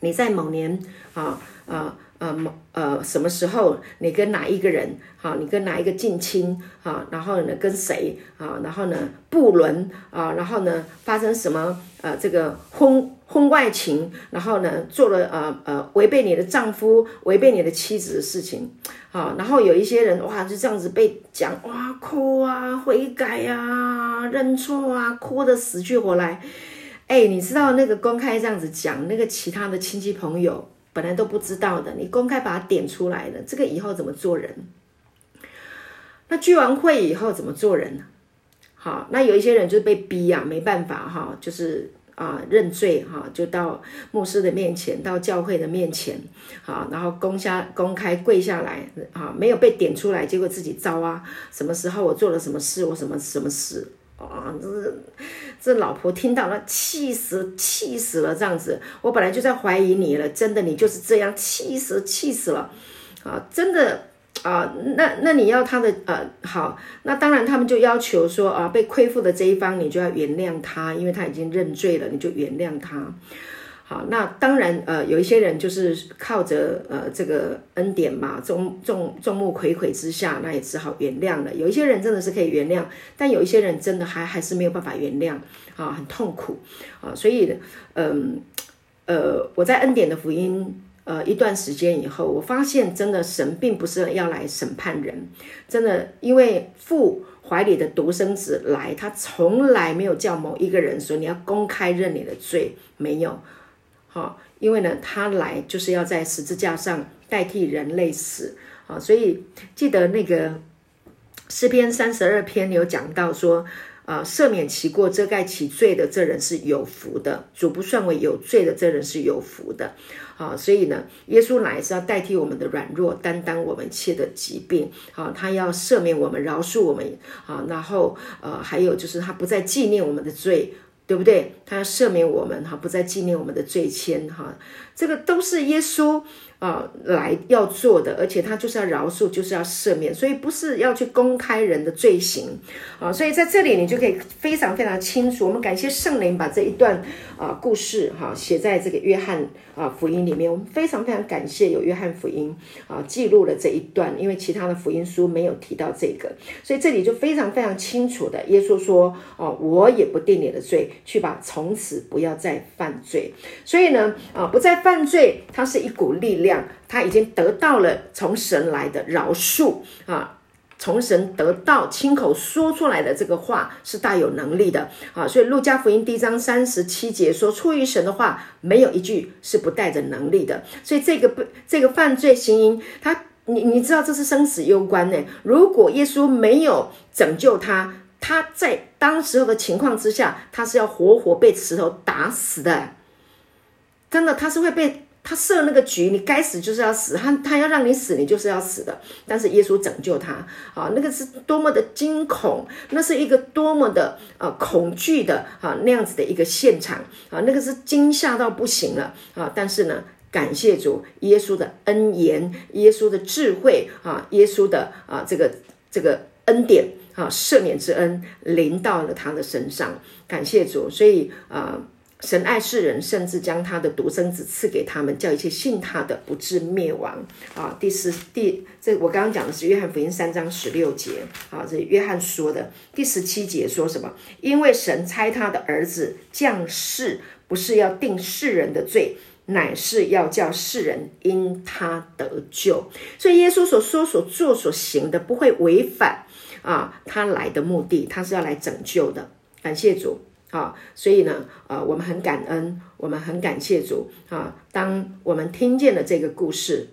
你在某年啊啊呃某呃什么时候？你跟哪一个人？啊，你跟哪一个近亲？啊，然后呢跟谁？啊，然后呢不伦？啊，然后呢发生什么？呃，这个婚婚外情？然后呢做了呃呃违背你的丈夫、违背你的妻子的事情？啊，然后有一些人哇就这样子被讲哇哭啊悔改啊认错啊哭的死去活来。哎，你知道那个公开这样子讲，那个其他的亲戚朋友本来都不知道的，你公开把它点出来了，这个以后怎么做人？那聚完会以后怎么做人呢？好，那有一些人就被逼呀，没办法哈，就是啊认罪哈，就到牧师的面前，到教会的面前，好，然后公下公开跪下来啊，没有被点出来，结果自己遭啊，什么时候我做了什么事，我什么什么事。啊，这这老婆听到了，气死，气死了！这样子，我本来就在怀疑你了，真的，你就是这样，气死，气死了！啊，真的啊，那那你要他的呃，好，那当然他们就要求说啊，被亏负的这一方，你就要原谅他，因为他已经认罪了，你就原谅他。好，那当然，呃，有一些人就是靠着呃这个恩典嘛，众众众目睽睽之下，那也只好原谅了。有一些人真的是可以原谅，但有一些人真的还还是没有办法原谅，啊，很痛苦，啊，所以，嗯，呃，我在恩典的福音，呃，一段时间以后，我发现真的神并不是要来审判人，真的，因为父怀里的独生子来，他从来没有叫某一个人说你要公开认你的罪，没有。好，因为呢，他来就是要在十字架上代替人类死啊，所以记得那个诗篇三十二篇有讲到说，啊，赦免其过、遮盖其罪的这人是有福的，主不算为有罪的这人是有福的啊，所以呢，耶稣来是要代替我们的软弱，担当我们一切的疾病啊，他要赦免我们、饶恕我们啊，然后呃，还有就是他不再纪念我们的罪。对不对？他要赦免我们哈，不再纪念我们的罪愆哈，这个都是耶稣。啊，来要做的，而且他就是要饶恕，就是要赦免，所以不是要去公开人的罪行啊。所以在这里你就可以非常非常清楚。我们感谢圣灵把这一段啊故事哈写在这个约翰啊福音里面。我们非常非常感谢有约翰福音啊记录了这一段，因为其他的福音书没有提到这个，所以这里就非常非常清楚的。耶稣说：“哦，我也不定你的罪，去吧，从此不要再犯罪。”所以呢啊，不再犯犯罪，它是一股力量。他已经得到了从神来的饶恕啊，从神得到亲口说出来的这个话是大有能力的啊，所以路加福音第一章三十七节说，出于神的话没有一句是不带着能力的，所以这个不这个犯罪行因，他你你知道这是生死攸关呢。如果耶稣没有拯救他，他在当时候的情况之下，他是要活活被石头打死的，真的他是会被。他设那个局，你该死就是要死，他他要让你死，你就是要死的。但是耶稣拯救他啊，那个是多么的惊恐，那是一个多么的呃恐惧的啊那样子的一个现场啊，那个是惊吓到不行了啊。但是呢，感谢主，耶稣的恩言，耶稣的智慧啊，耶稣的啊这个这个恩典啊赦免之恩临到了他的身上，感谢主。所以啊。神爱世人，甚至将他的独生子赐给他们，叫一切信他的不至灭亡。啊，第十第这我刚刚讲的是约翰福音三章十六节。啊，这约翰说的第十七节说什么？因为神差他的儿子降世，不是要定世人的罪，乃是要叫世人因他得救。所以耶稣所说、所做、所行的，不会违反啊他来的目的，他是要来拯救的。感谢主。啊，所以呢，呃，我们很感恩，我们很感谢主啊。当我们听见了这个故事，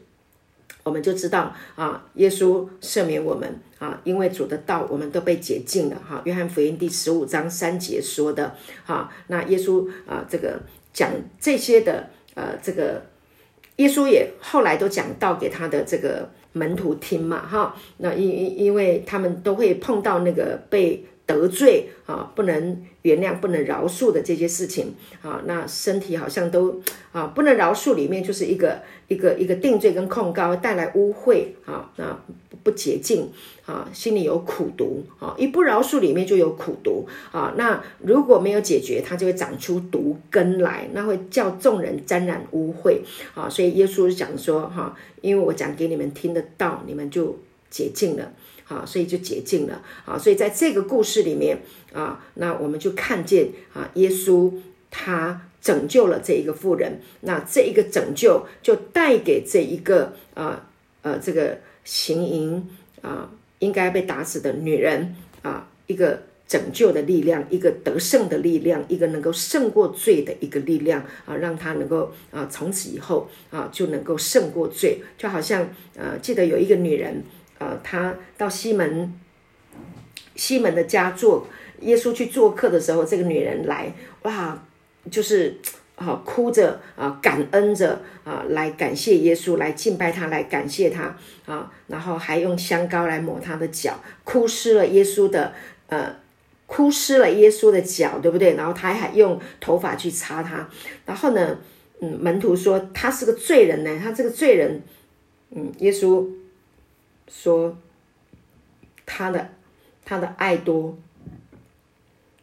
我们就知道啊，耶稣赦免我们啊，因为主的道，我们都被解禁了。哈，约翰福音第十五章三节说的，哈，那耶稣啊，这个讲这些的，呃，这个耶稣也后来都讲道给他的这个门徒听嘛，哈，那因因因为他们都会碰到那个被。得罪啊，不能原谅、不能饶恕的这些事情啊，那身体好像都啊，不能饶恕里面就是一个一个一个定罪跟控告，带来污秽啊，那不洁净啊，心里有苦毒啊，一不饶恕里面就有苦毒啊，那如果没有解决，它就会长出毒根来，那会叫众人沾染污秽啊，所以耶稣讲说哈，因为我讲给你们听得到，你们就洁净了。啊，所以就洁净了啊，所以在这个故事里面啊，那我们就看见啊，耶稣他拯救了这一个妇人，那这一个拯救就带给这一个啊呃这个行淫啊应该被打死的女人啊一个拯救的力量，一个得胜的力量，一个能够胜过罪的一个力量啊，让他能够啊从此以后啊就能够胜过罪，就好像呃记得有一个女人。呃，他到西门西门的家做耶稣去做客的时候，这个女人来哇，就是啊哭着啊感恩着啊来感谢耶稣，来敬拜他，来感谢他啊，然后还用香膏来抹他的脚，哭湿了耶稣的呃哭湿了耶稣的脚，对不对？然后他还用头发去擦他，然后呢，嗯，门徒说他是个罪人呢，他这个罪人，嗯，耶稣。说他的他的爱多，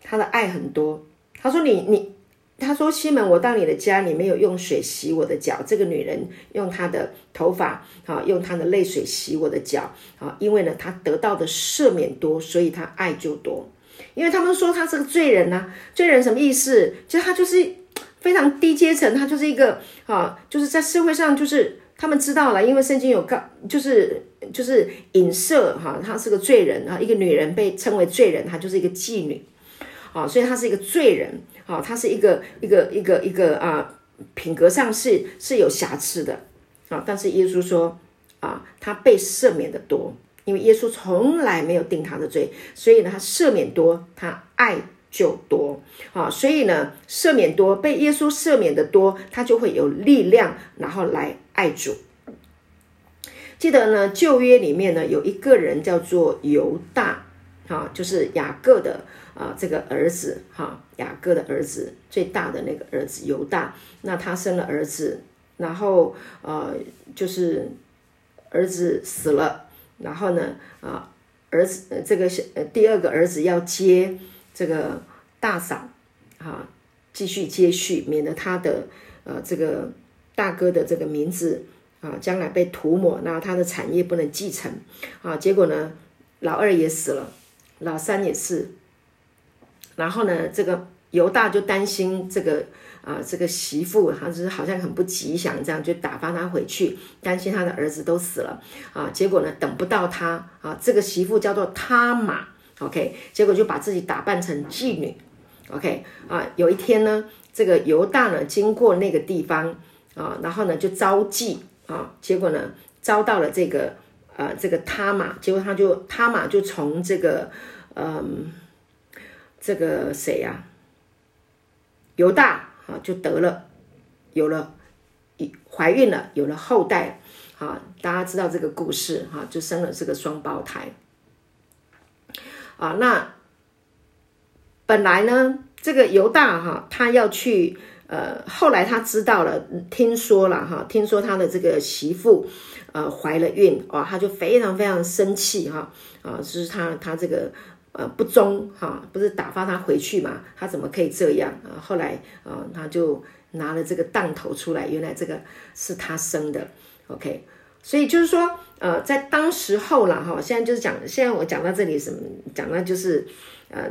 他的爱很多。他说你你，他说西门，我到你的家，你没有用水洗我的脚。这个女人用她的头发啊，用她的泪水洗我的脚啊，因为呢，她得到的赦免多，所以她爱就多。因为他们说他是个罪人呐，罪人什么意思？其实他就是非常低阶层，他就是一个啊，就是在社会上就是。他们知道了，因为圣经有告，就是就是影射哈，她是个罪人啊，一个女人被称为罪人，她就是一个妓女，啊，所以她是一个罪人，啊，她是一个一个一个一个啊，品格上是是有瑕疵的，啊，但是耶稣说啊，他被赦免的多，因为耶稣从来没有定他的罪，所以呢，他赦免多，他爱。就多啊，所以呢，赦免多，被耶稣赦免的多，他就会有力量，然后来爱主。记得呢，旧约里面呢，有一个人叫做犹大，哈，就是雅各的啊这个儿子，哈，雅各的儿子最大的那个儿子犹大，那他生了儿子，然后呃，就是儿子死了，然后呢，啊，儿子这个呃第二个儿子要接。这个大嫂啊，继续接续，免得他的呃这个大哥的这个名字啊，将来被涂抹，那他的产业不能继承啊。结果呢，老二也死了，老三也是。然后呢，这个犹大就担心这个啊，这个媳妇，他是好像很不吉祥，这样就打发他回去，担心他的儿子都死了啊。结果呢，等不到他啊，这个媳妇叫做他玛。OK，结果就把自己打扮成妓女。OK，啊，有一天呢，这个犹大呢经过那个地方啊，然后呢就招妓啊，结果呢招到了这个呃这个他玛，结果他就他玛就从这个嗯这个谁呀犹大啊就得了有了怀孕了，有了后代，啊，大家知道这个故事哈，就生了这个双胞胎。啊，那本来呢，这个犹大哈，他要去，呃，后来他知道了，听说了哈，听说他的这个媳妇，呃，怀了孕，哇，他就非常非常生气哈，啊，就是他他这个呃不忠哈，不是打发他回去嘛，他怎么可以这样啊？后来啊，他就拿了这个当头出来，原来这个是他生的，OK。所以就是说，呃，在当时候了哈，现在就是讲，现在我讲到这里什么，讲到就是，呃，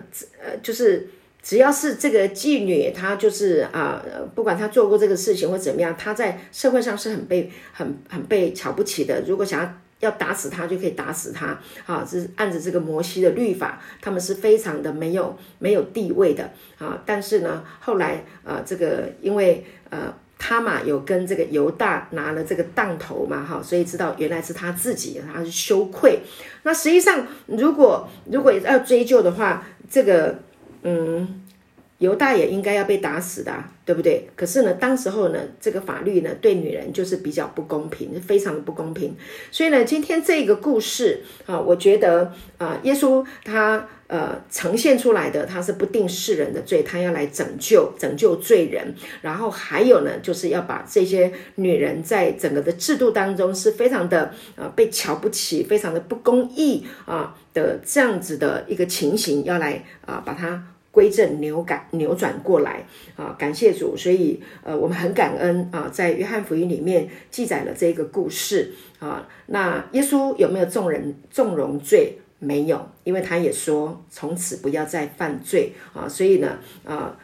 呃，就是只要是这个妓女，她就是啊，不管她做过这个事情或怎么样，她在社会上是很被很很被瞧不起的。如果想要要打死她，就可以打死她，啊，是按着这个摩西的律法，他们是非常的没有没有地位的啊。但是呢，后来呃，这个因为呃。他嘛有跟这个犹大拿了这个当头嘛，哈，所以知道原来是他自己，他是羞愧。那实际上，如果如果要追究的话，这个嗯。犹大也应该要被打死的，对不对？可是呢，当时候呢，这个法律呢，对女人就是比较不公平，非常的不公平。所以呢，今天这个故事啊，我觉得啊，耶稣他呃呈现出来的，他是不定世人的罪，他要来拯救拯救罪人。然后还有呢，就是要把这些女人在整个的制度当中是非常的呃被瞧不起，非常的不公义啊的这样子的一个情形，要来啊把它。归正扭改扭转过来啊！感谢主，所以呃，我们很感恩啊，在约翰福音里面记载了这个故事啊。那耶稣有没有纵人纵容罪？没有，因为他也说从此不要再犯罪啊。所以呢，啊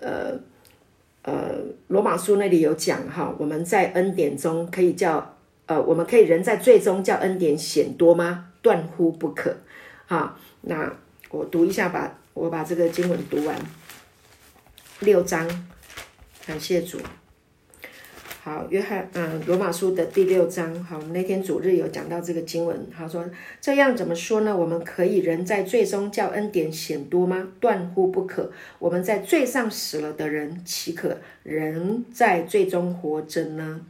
呃呃，罗马书那里有讲哈，我们在恩典中可以叫呃，我们可以人在罪中叫恩典显多吗？断乎不可哈。那我读一下吧。我把这个经文读完，六章，感谢主。好，约翰，嗯，罗马书的第六章。好，我们那天主日有讲到这个经文。他说：“这样怎么说呢？我们可以人在罪中叫恩典显多吗？断乎不可。我们在罪上死了的人，岂可人在罪中活着呢？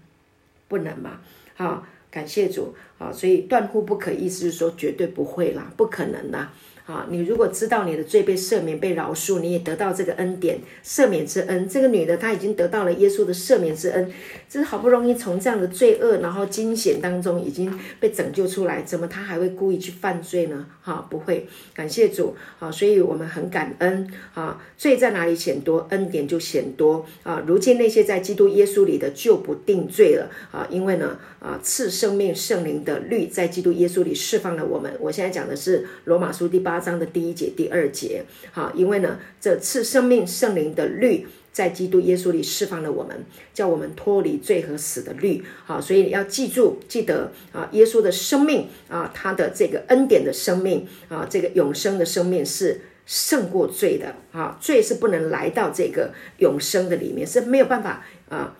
不能嘛？好，感谢主。好，所以断乎不可，意思是说绝对不会啦，不可能啦。啊，你如果知道你的罪被赦免、被饶恕，你也得到这个恩典、赦免之恩。这个女的她已经得到了耶稣的赦免之恩，这是好不容易从这样的罪恶、然后惊险当中已经被拯救出来，怎么她还会故意去犯罪呢？哈，不会，感谢主啊！所以我们很感恩啊。罪在哪里显多，恩典就显多啊。如今那些在基督耶稣里的就不定罪了啊，因为呢啊，赐生命圣灵的律在基督耶稣里释放了我们。我现在讲的是罗马书第八。八章的第一节、第二节，好，因为呢，这次生命圣灵的律在基督耶稣里释放了我们，叫我们脱离罪和死的律，好，所以你要记住、记得啊，耶稣的生命啊，他的这个恩典的生命啊，这个永生的生命是胜过罪的。啊，罪是不能来到这个永生的里面，是没有办法啊，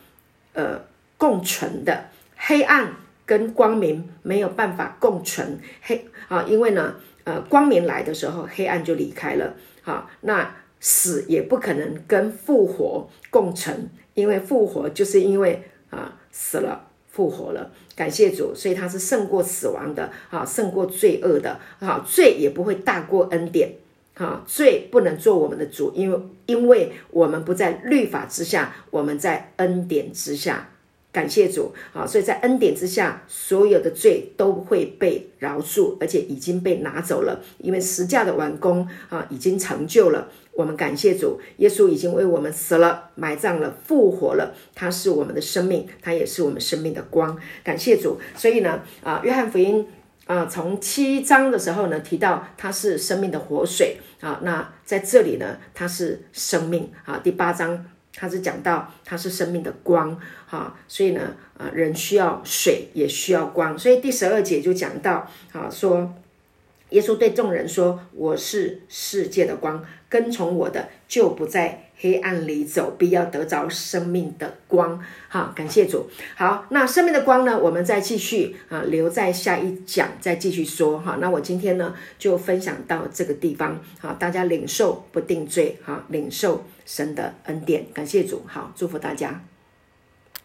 呃，共存的，黑暗跟光明没有办法共存，黑啊，因为呢。呃，光明来的时候，黑暗就离开了。好，那死也不可能跟复活共存，因为复活就是因为啊死了复活了。感谢主，所以他是胜过死亡的，啊，胜过罪恶的，啊，罪也不会大过恩典，啊，罪不能做我们的主，因为因为我们不在律法之下，我们在恩典之下。感谢主啊！所以在恩典之下，所有的罪都会被饶恕，而且已经被拿走了，因为十架的完工啊，已经成就了。我们感谢主，耶稣已经为我们死了、埋葬了、复活了。他是我们的生命，他也是我们生命的光。感谢主。所以呢，啊，约翰福音啊，从七章的时候呢，提到他是生命的活水啊。那在这里呢，他是生命啊。第八章。他是讲到他是生命的光，哈，所以呢，啊，人需要水，也需要光，所以第十二节就讲到，啊，说耶稣对众人说：“我是世界的光，跟从我的就不在黑暗里走，必要得着生命的光。”哈，感谢主。好，那生命的光呢，我们再继续啊，留在下一讲再继续说。哈，那我今天呢就分享到这个地方，好，大家领受不定罪，哈，领受。神的恩典，感谢主，好，祝福大家。